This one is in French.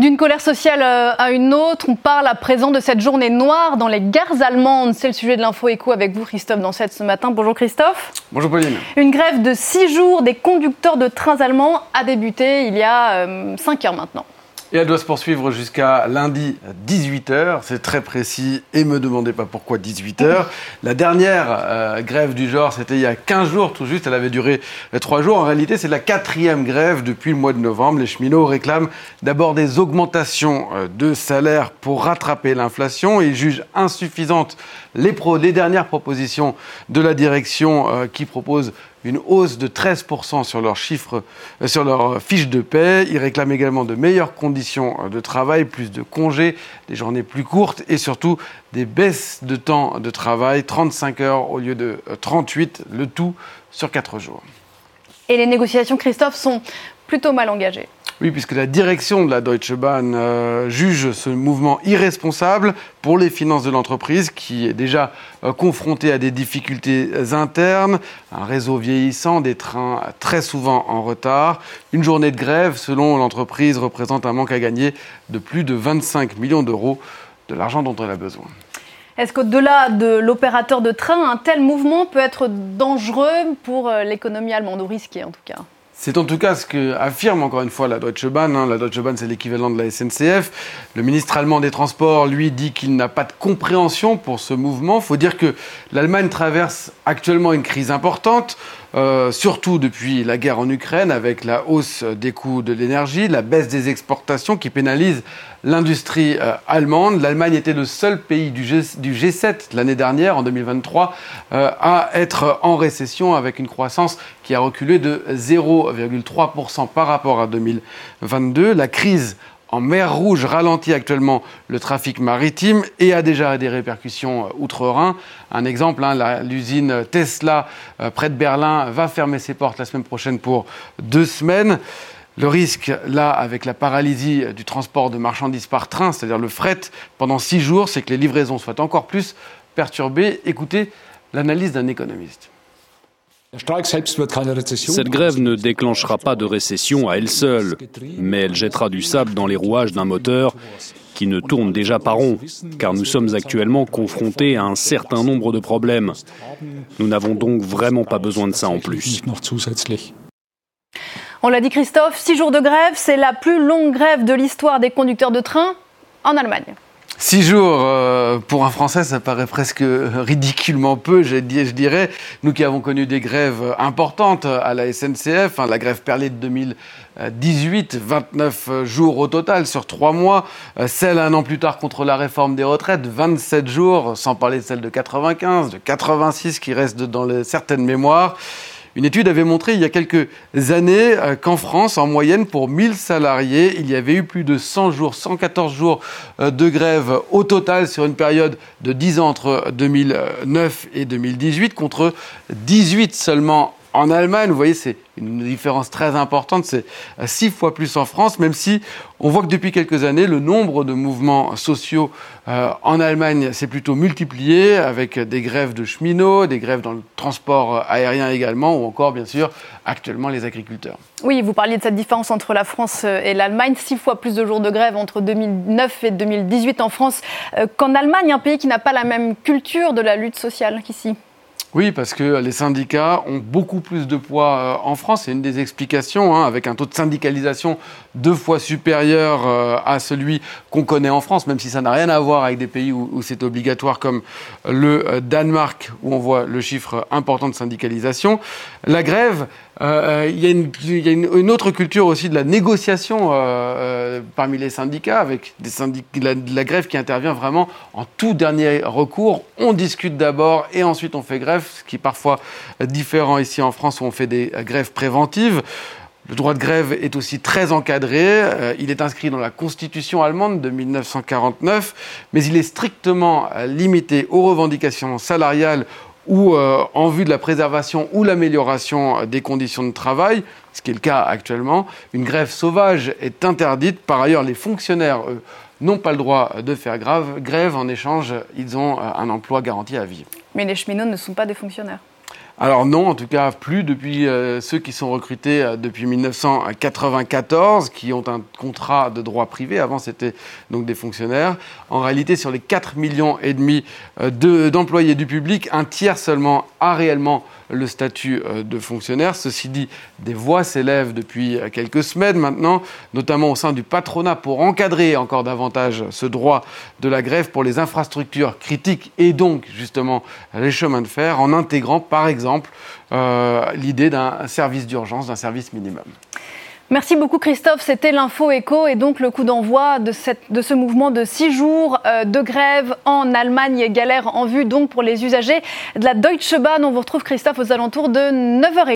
D'une colère sociale euh, à une autre, on parle à présent de cette journée noire dans les gares allemandes. C'est le sujet de l'info écho avec vous, Christophe Dansette, ce matin. Bonjour Christophe. Bonjour Pauline. Une grève de six jours des conducteurs de trains allemands a débuté il y a 5 euh, heures maintenant. Et elle doit se poursuivre jusqu'à lundi 18h. C'est très précis et me demandez pas pourquoi 18h. La dernière euh, grève du genre, c'était il y a 15 jours tout juste. Elle avait duré 3 euh, jours. En réalité, c'est la quatrième grève depuis le mois de novembre. Les cheminots réclament d'abord des augmentations euh, de salaire pour rattraper l'inflation. Ils jugent insuffisantes les, dernières propositions de la direction qui propose une hausse de 13% sur leurs chiffres, euh, sur leurs fiches de paie. Ils réclament également de meilleures conditions euh, de travail, plus de congés, des journées plus courtes et surtout des baisses de temps de travail, 35 heures au lieu de 38, euh, le tout sur 4 jours. Et les négociations, Christophe, sont plutôt mal engagées. Oui, puisque la direction de la Deutsche Bahn euh, juge ce mouvement irresponsable pour les finances de l'entreprise qui est déjà euh, confrontée à des difficultés internes, un réseau vieillissant, des trains très souvent en retard. Une journée de grève, selon l'entreprise, représente un manque à gagner de plus de 25 millions d'euros, de l'argent dont elle a besoin. Est-ce qu'au-delà de l'opérateur de train, un tel mouvement peut être dangereux pour euh, l'économie allemande, ou risqué en tout cas? C'est en tout cas ce que affirme encore une fois la Deutsche Bahn. Hein. La Deutsche Bahn, c'est l'équivalent de la SNCF. Le ministre allemand des Transports, lui, dit qu'il n'a pas de compréhension pour ce mouvement. Il faut dire que l'Allemagne traverse actuellement une crise importante. Euh, surtout depuis la guerre en Ukraine, avec la hausse des coûts de l'énergie, la baisse des exportations qui pénalise l'industrie euh, allemande. L'Allemagne était le seul pays du, G, 7 l'année dernière, en 2023, euh, à être en récession avec une croissance qui a reculé de 0,3% par rapport à 2022. La crise en mer Rouge ralentit actuellement le trafic maritime et a déjà des répercussions euh, outre-Rhin. Un exemple, hein, l'usine Tesla euh, près de Berlin va fermer ses portes la semaine prochaine pour deux semaines. Le risque, là, avec la paralysie du transport de marchandises par train, c'est-à-dire le fret, pendant six jours, c'est que les livraisons soient encore plus perturbées. Écoutez l'analyse d'un économiste. Cette grève ne déclenchera pas de récession à elle seule, mais elle jettera du sable dans les rouages d'un moteur qui ne tourne déjà pas rond, car nous sommes actuellement confrontés à un certain nombre de problèmes. Nous n'avons donc vraiment pas besoin de ça en plus. On l'a dit Christophe, six jours de grève, c'est la plus longue grève de l'histoire des conducteurs de train en Allemagne. Six jours euh, pour un Français, ça paraît presque ridiculement peu, je, dirais. Nous qui avons connu des grèves importantes à la SNCF, hein, la grève perlée de 2018, 29 jours au total sur trois mois. Euh, celle un an plus tard contre la réforme des retraites, 27 jours, sans parler de celle de 95, de 86 qui reste dans certaines mémoires. Une étude avait montré il y a quelques années euh, qu'en France, en moyenne, pour 1000 salariés, il y avait eu plus de 100 jours, 114 jours euh, de grève au total sur une période de 10 ans entre 2009 et 2018, contre 18 seulement en Allemagne, vous voyez, c'est une différence très importante, c'est six fois plus en France, même si on voit que depuis quelques années, le nombre de mouvements sociaux euh, en Allemagne s'est plutôt multiplié, avec des grèves de cheminots, des grèves dans le transport aérien également, ou encore, bien sûr, actuellement les agriculteurs. Oui, vous parliez de cette différence entre la France et l'Allemagne, six fois plus de jours de grève entre 2009 et 2018 en France euh, qu'en Allemagne, un pays qui n'a pas la même culture de la lutte sociale qu'ici. Oui, parce que les syndicats ont beaucoup plus de poids euh, en France. C'est une des explications, hein, avec un taux de syndicalisation deux fois supérieur euh, à celui qu'on connaît en France, même si ça n'a rien à voir avec des pays où, c'est obligatoire, comme le euh, Danemark, où on voit le chiffre important de syndicalisation. La grève, il y a, une, autre culture aussi de la négociation parmi les syndicats, avec des la grève qui intervient vraiment en tout dernier recours. On discute d'abord et ensuite on fait grève ce qui est parfois différent ici en France où on fait des grèves préventives. Le droit de grève est aussi très encadré. Euh, il est inscrit dans la Constitution allemande de 1949, mais il est strictement euh, limité aux revendications salariales ou euh, en vue de la préservation ou l'amélioration des conditions de travail, ce qui est le cas actuellement. Une grève sauvage est interdite. Par ailleurs, les fonctionnaires, n'ont pas le droit de faire grève. En échange, ils ont un emploi garanti à vie. Mais les cheminots ne sont pas des fonctionnaires. alors non, en tout cas plus depuis euh, ceux qui sont recrutés euh, depuis 1994, qui ont un contrat de droit privé. Avant, c'était donc des fonctionnaires. En réalité, sur les 4 millions et demi euh, d'employés du public, un tiers seulement a réellement le statut de fonctionnaire. Ceci dit, des voix s'élèvent depuis quelques semaines maintenant, notamment au sein du patronat, pour encadrer encore davantage ce droit de la grève pour les infrastructures critiques et donc justement les chemins de fer, en intégrant par exemple exemple, euh, l'idée d'un service d'urgence, d'un service minimum. Merci beaucoup Christophe, c'était l'info écho et donc le coup d'envoi de, ce mouvement de six jours euh, de grève en Allemagne galère en vue donc pour les usagers de la Deutsche Bahn. On vous retrouve Christophe aux alentours de 9h30.